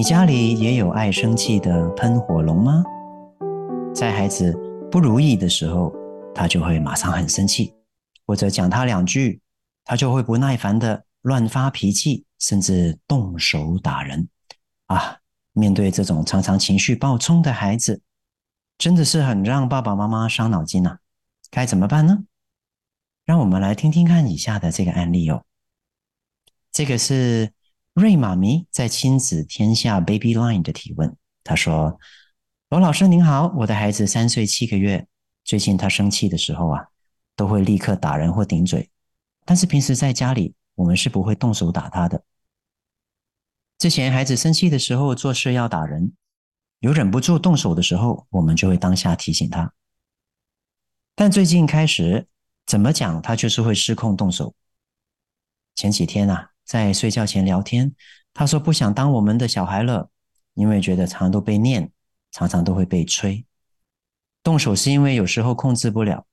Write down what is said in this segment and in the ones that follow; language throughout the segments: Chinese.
你家里也有爱生气的喷火龙吗？在孩子不如意的时候，他就会马上很生气，或者讲他两句，他就会不耐烦的乱发脾气，甚至动手打人。啊，面对这种常常情绪暴冲的孩子，真的是很让爸爸妈妈伤脑筋呐。该怎么办呢？让我们来听听看以下的这个案例哦。这个是。瑞妈咪在亲子天下 Baby Line 的提问，她说：“罗老师您好，我的孩子三岁七个月，最近他生气的时候啊，都会立刻打人或顶嘴，但是平时在家里，我们是不会动手打他的。之前孩子生气的时候做事要打人，有忍不住动手的时候，我们就会当下提醒他。但最近开始怎么讲，他就是会失控动手。前几天啊。”在睡觉前聊天，他说不想当我们的小孩了，因为觉得常常都被念，常常都会被催。动手是因为有时候控制不了，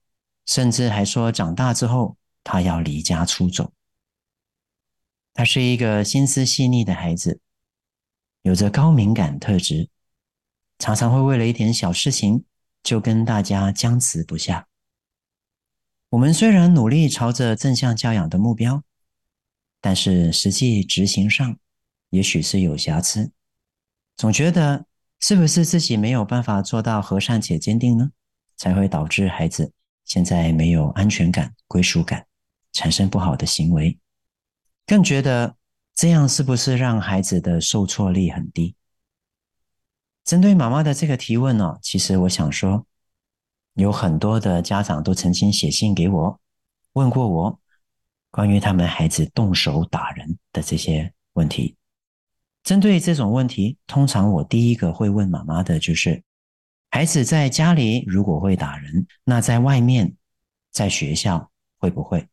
甚至还说长大之后他要离家出走。他是一个心思细腻的孩子，有着高敏感特质，常常会为了一点小事情就跟大家僵持不下。我们虽然努力朝着正向教养的目标。但是实际执行上，也许是有瑕疵。总觉得是不是自己没有办法做到和善且坚定呢？才会导致孩子现在没有安全感、归属感，产生不好的行为。更觉得这样是不是让孩子的受挫力很低？针对妈妈的这个提问呢，其实我想说，有很多的家长都曾经写信给我，问过我。关于他们孩子动手打人的这些问题，针对这种问题，通常我第一个会问妈妈的就是：孩子在家里如果会打人，那在外面，在学校会不会？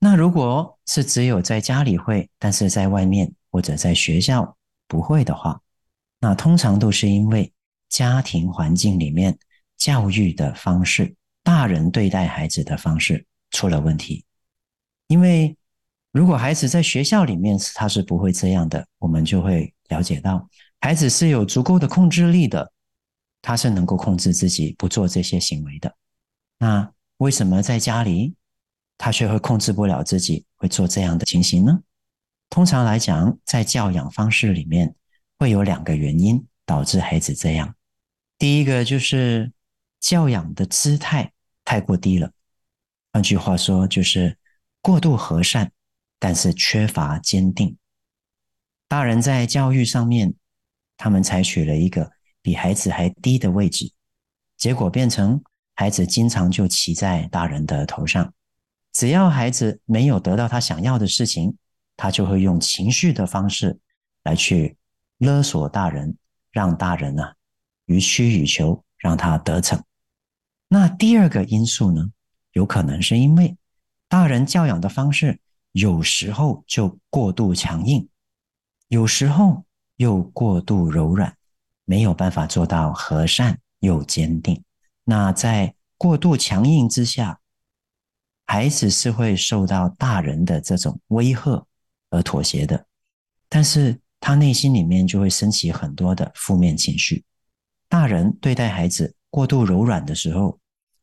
那如果是只有在家里会，但是在外面或者在学校不会的话，那通常都是因为家庭环境里面教育的方式，大人对待孩子的方式出了问题。因为如果孩子在学校里面他是不会这样的，我们就会了解到孩子是有足够的控制力的，他是能够控制自己不做这些行为的。那为什么在家里他却会控制不了自己，会做这样的情形呢？通常来讲，在教养方式里面会有两个原因导致孩子这样。第一个就是教养的姿态太过低了，换句话说就是。过度和善，但是缺乏坚定。大人在教育上面，他们采取了一个比孩子还低的位置，结果变成孩子经常就骑在大人的头上。只要孩子没有得到他想要的事情，他就会用情绪的方式来去勒索大人，让大人啊予取予求，让他得逞。那第二个因素呢，有可能是因为。大人教养的方式有时候就过度强硬，有时候又过度柔软，没有办法做到和善又坚定。那在过度强硬之下，孩子是会受到大人的这种威吓而妥协的，但是他内心里面就会升起很多的负面情绪。大人对待孩子过度柔软的时候，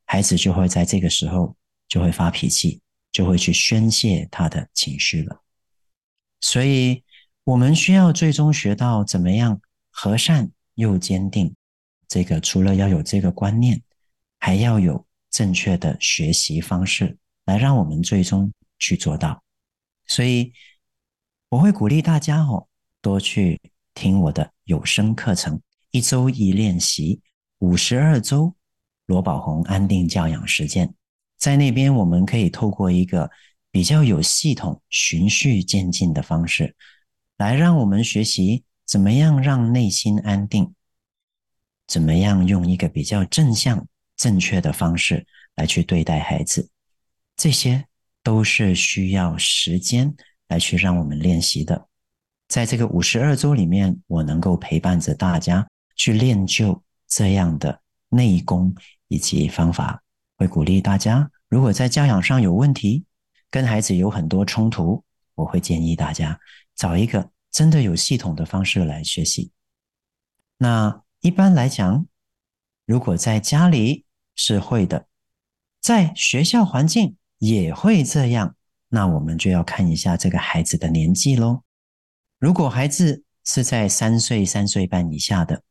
孩子就会在这个时候就会发脾气。就会去宣泄他的情绪了，所以我们需要最终学到怎么样和善又坚定。这个除了要有这个观念，还要有正确的学习方式，来让我们最终去做到。所以我会鼓励大家哦，多去听我的有声课程，一周一练习，五十二周罗宝红安定教养实践。在那边，我们可以透过一个比较有系统、循序渐进的方式，来让我们学习怎么样让内心安定，怎么样用一个比较正向、正确的方式来去对待孩子，这些都是需要时间来去让我们练习的。在这个五十二周里面，我能够陪伴着大家去练就这样的内功以及方法，会鼓励大家，如果在教养上有问题，跟孩子有很多冲突，我会建议大家找一个真的有系统的方式来学习。那一般来讲，如果在家里是会的，在学校环境也会这样，那我们就要看一下这个孩子的年纪喽。如果孩子是在三岁、三岁半以下的，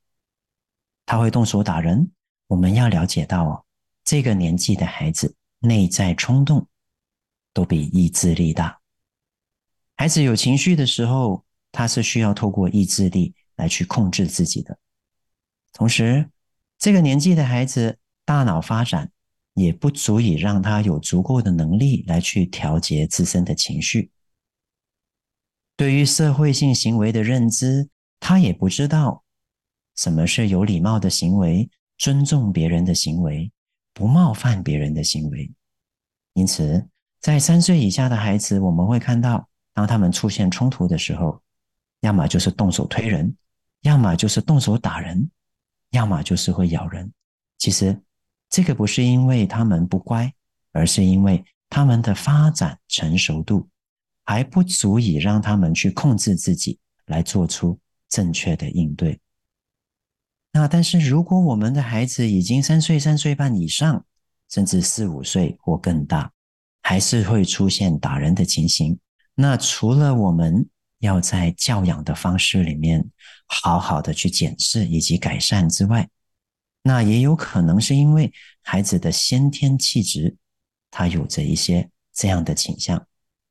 他会动手打人，我们要了解到哦，这个年纪的孩子内在冲动都比意志力大。孩子有情绪的时候，他是需要透过意志力来去控制自己的。同时，这个年纪的孩子大脑发展也不足以让他有足够的能力来去调节自身的情绪。对于社会性行为的认知，他也不知道什么是有礼貌的行为、尊重别人的行为、不冒犯别人的行为。因此，在三岁以下的孩子，我们会看到，当他们出现冲突的时候，要么就是动手推人，要么就是动手打人。要么就是会咬人，其实这个不是因为他们不乖，而是因为他们的发展成熟度还不足以让他们去控制自己，来做出正确的应对。那但是如果我们的孩子已经三岁、三岁半以上，甚至四五岁或更大，还是会出现打人的情形，那除了我们要在教养的方式里面好好的去检视以及改善之外，那也有可能是因为孩子的先天气质，他有着一些这样的倾向。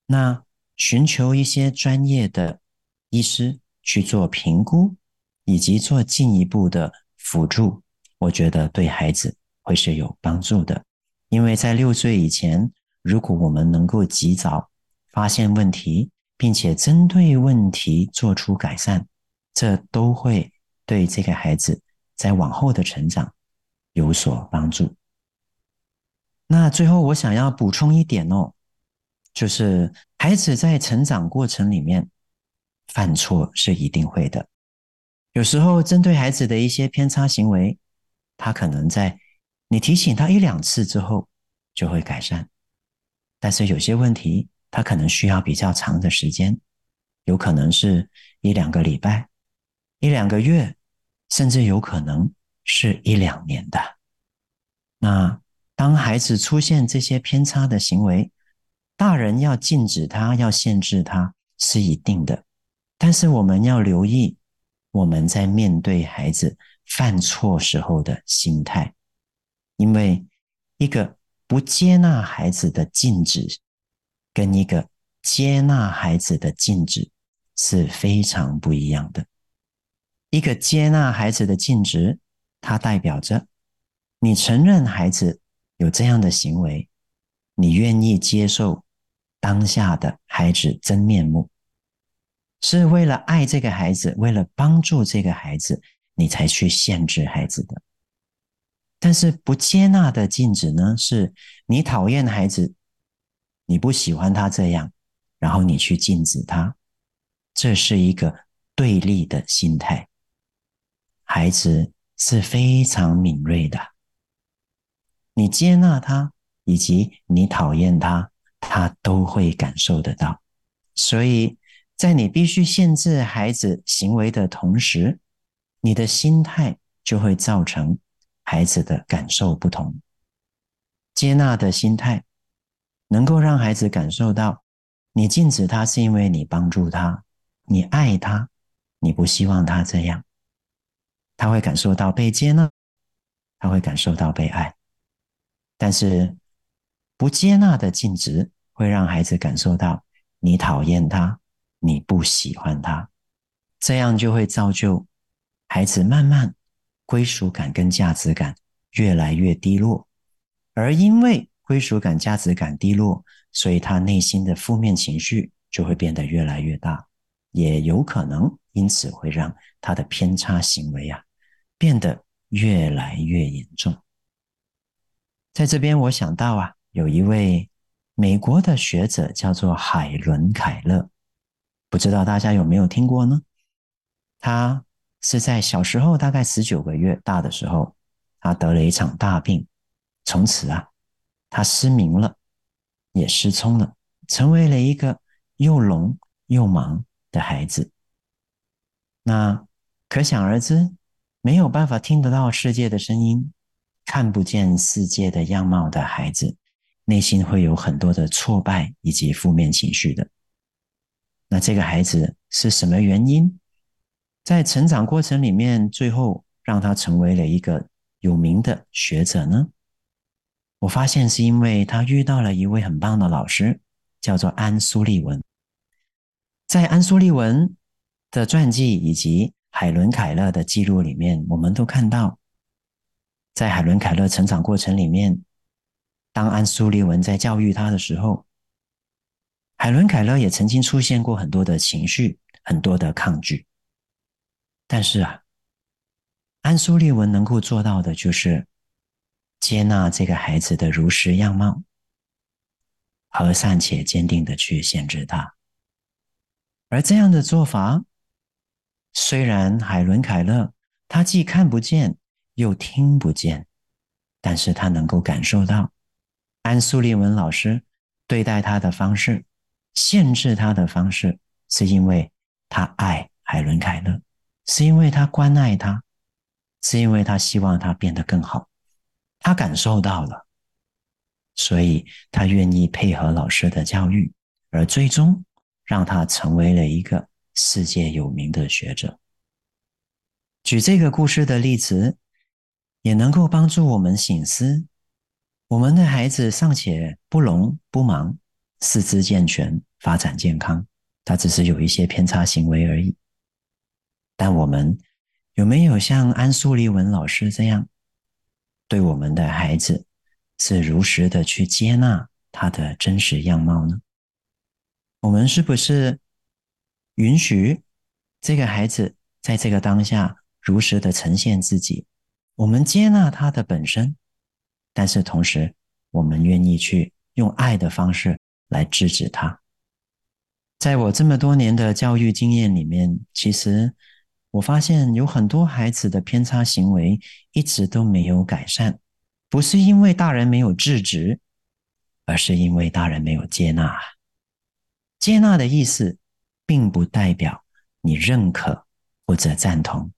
那寻求一些专业的医师去做评估，以及做进一步的辅助，我觉得对孩子会是有帮助的。因为在六岁以前，如果我们能够及早发现问题，并且针对问题做出改善，这都会对这个孩子在往后的成长有所帮助。那最后我想要补充一点哦，就是孩子在成长过程里面犯错是一定会的。有时候针对孩子的一些偏差行为，他可能在你提醒他一两次之后就会改善，但是有些问题。他可能需要比较长的时间，有可能是一两个礼拜、一两个月，甚至有可能是一两年的。那当孩子出现这些偏差的行为，大人要禁止他、要限制他是一定的，但是我们要留意我们在面对孩子犯错时候的心态，因为一个不接纳孩子的禁止。跟一个接纳孩子的禁止是非常不一样的。一个接纳孩子的禁止，它代表着你承认孩子有这样的行为，你愿意接受当下的孩子真面目，是为了爱这个孩子，为了帮助这个孩子，你才去限制孩子的。但是不接纳的禁止呢，是你讨厌孩子。你不喜欢他这样，然后你去禁止他，这是一个对立的心态。孩子是非常敏锐的，你接纳他以及你讨厌他，他都会感受得到。所以在你必须限制孩子行为的同时，你的心态就会造成孩子的感受不同。接纳的心态。能够让孩子感受到，你禁止他是因为你帮助他，你爱他，你不希望他这样，他会感受到被接纳，他会感受到被爱。但是不接纳的禁止会让孩子感受到你讨厌他，你不喜欢他，这样就会造就孩子慢慢归属感跟价值感越来越低落，而因为。归属感、价值感低落，所以他内心的负面情绪就会变得越来越大，也有可能因此会让他的偏差行为啊变得越来越严重。在这边，我想到啊，有一位美国的学者叫做海伦·凯勒，不知道大家有没有听过呢？他是在小时候，大概十九个月大的时候，他得了一场大病，从此啊，他失明了，也失聪了，成为了一个又聋又盲的孩子。那可想而知，没有办法听得到世界的声音。看不见世界的样貌的孩子，内心会有很多的挫败以及负面情绪的。那这个孩子是什么原因，在成长过程里面，最后让他成为了一个有名的学者呢？我发现是因为他遇到了一位很棒的老师，叫做安苏利文。在安苏利文的传记以及海伦凯勒的记录里面，我们都看到。在海伦·凯勒成长过程里面，当安苏利文在教育他的时候，海伦·凯勒也曾经出现过很多的情绪，很多的抗拒。但是啊，安苏利文能够做到的就是接纳这个孩子的如实样貌，和善且坚定的去限制他。而这样的做法，虽然海伦·凯勒他既看不见。又听不见，但是他能够感受到安苏利文老师对待他的方式，限制他的方式，是因为他爱海伦凯勒，是因为他关爱他，是因为他希望他变得更好。他感受到了，所以他愿意配合老师的教育，而最终让他成为了一个世界有名的学者。举这个故事的例子。也能够帮助我们醒思：我们的孩子尚且不聋不盲，四肢健全，发展健康，他只是有一些偏差行为而已。但我们有没有像安苏利文老师这样，对我们的孩子是如实的去接纳他的真实样貌呢？我们是不是允许这个孩子在这个当下如实的呈现自己？我们接纳他的本身，但是同时，我们愿意去用爱的方式来制止他。在我这么多年的教育经验里面，其实我发现有很多孩子的偏差行为一直都没有改善，不是因为大人没有制止，而是因为大人没有接纳。接纳的意思，并不代表你认可或者赞同，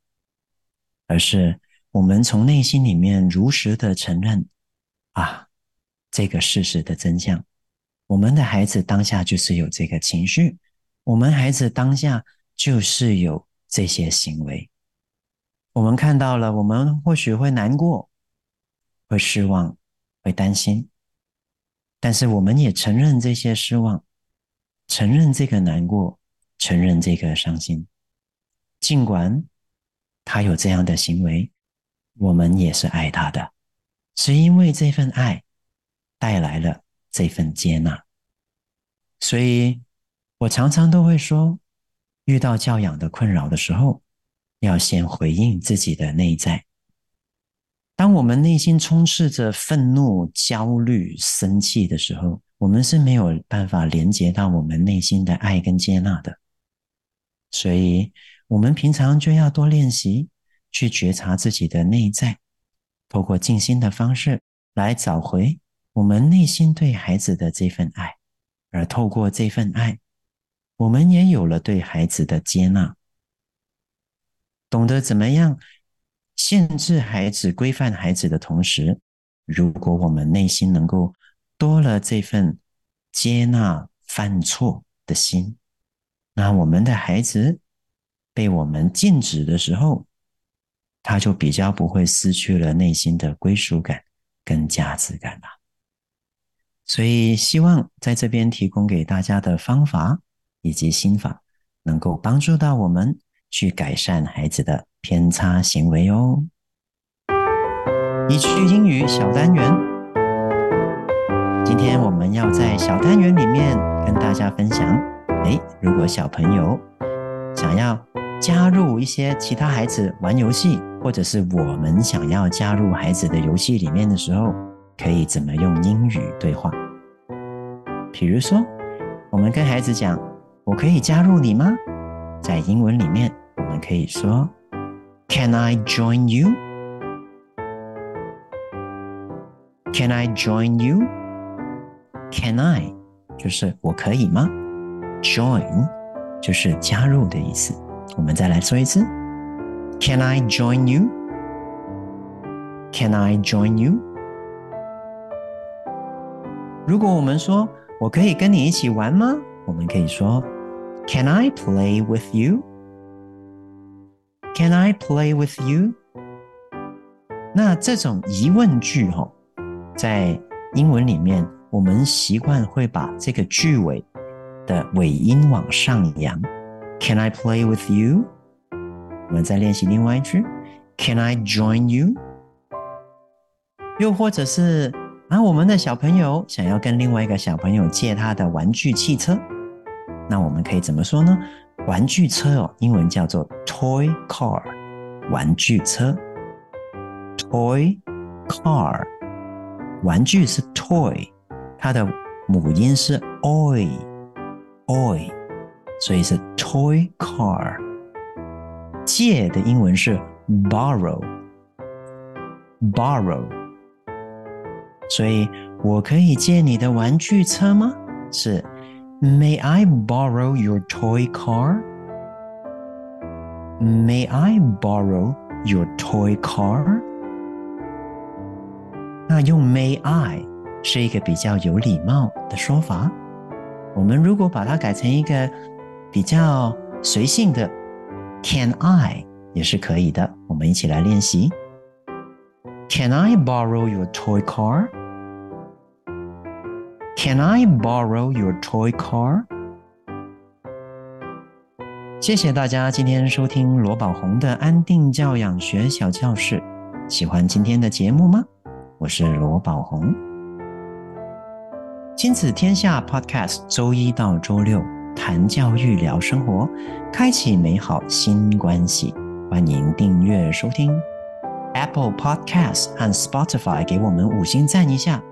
而是。我们从内心里面如实的承认，啊，这个事实的真相。我们的孩子当下就是有这个情绪，我们孩子当下就是有这些行为。我们看到了，我们或许会难过，会失望，会担心，但是我们也承认这些失望，承认这个难过，承认这个伤心。尽管他有这样的行为。我们也是爱他的，是因为这份爱带来了这份接纳。所以我常常都会说，遇到教养的困扰的时候，要先回应自己的内在。当我们内心充斥着愤怒、焦虑、生气的时候，我们是没有办法连接到我们内心的爱跟接纳的。所以，我们平常就要多练习。去觉察自己的内在，透过静心的方式来找回我们内心对孩子的这份爱，而透过这份爱，我们也有了对孩子的接纳，懂得怎么样限制孩子、规范孩子的同时，如果我们内心能够多了这份接纳犯错的心，那我们的孩子被我们禁止的时候，他就比较不会失去了内心的归属感跟价值感了。所以，希望在这边提供给大家的方法以及心法，能够帮助到我们去改善孩子的偏差行为哦。一句英语小单元，今天我们要在小单元里面跟大家分享：诶，如果小朋友想要加入一些其他孩子玩游戏。或者是我们想要加入孩子的游戏里面的时候，可以怎么用英语对话？比如说，我们跟孩子讲：“我可以加入你吗？”在英文里面，我们可以说：“Can I join you? Can I join you? Can I？” 就是我可以吗？Join 就是加入的意思。我们再来说一次：Can I join you? Can I join you? 如果我们说我可以跟你一起玩吗？我们可以说：Can I play with you? Can I play with you? 那这种疑问句哈，在英文里面，我们习惯会把这个句尾的尾音往上扬。Can I play with you？我们再练习另外一句：Can I join you？又或者是啊，我们的小朋友想要跟另外一个小朋友借他的玩具汽车，那我们可以怎么说呢？玩具车哦，英文叫做 toy car，玩具车，toy car，玩具是 toy，它的母音是 oi，oi。所以是 toy car，借的英文是 borrow，borrow。所以我可以借你的玩具车吗？是 May I borrow your toy car？May I borrow your toy car？那用 May I 是一个比较有礼貌的说法。我们如果把它改成一个比较随性的，Can I 也是可以的。我们一起来练习。Can I borrow your toy car? Can I borrow your toy car? 谢谢大家今天收听罗宝红的安定教养学小教室。喜欢今天的节目吗？我是罗宝红。亲子天下 Podcast，周一到周六。谈教育，聊生活，开启美好新关系。欢迎订阅收听 Apple Podcast 和 Spotify，给我们五星赞一下。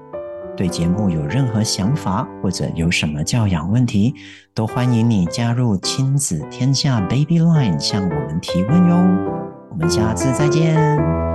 对节目有任何想法或者有什么教养问题，都欢迎你加入亲子天下 Baby Line 向我们提问哟。我们下次再见。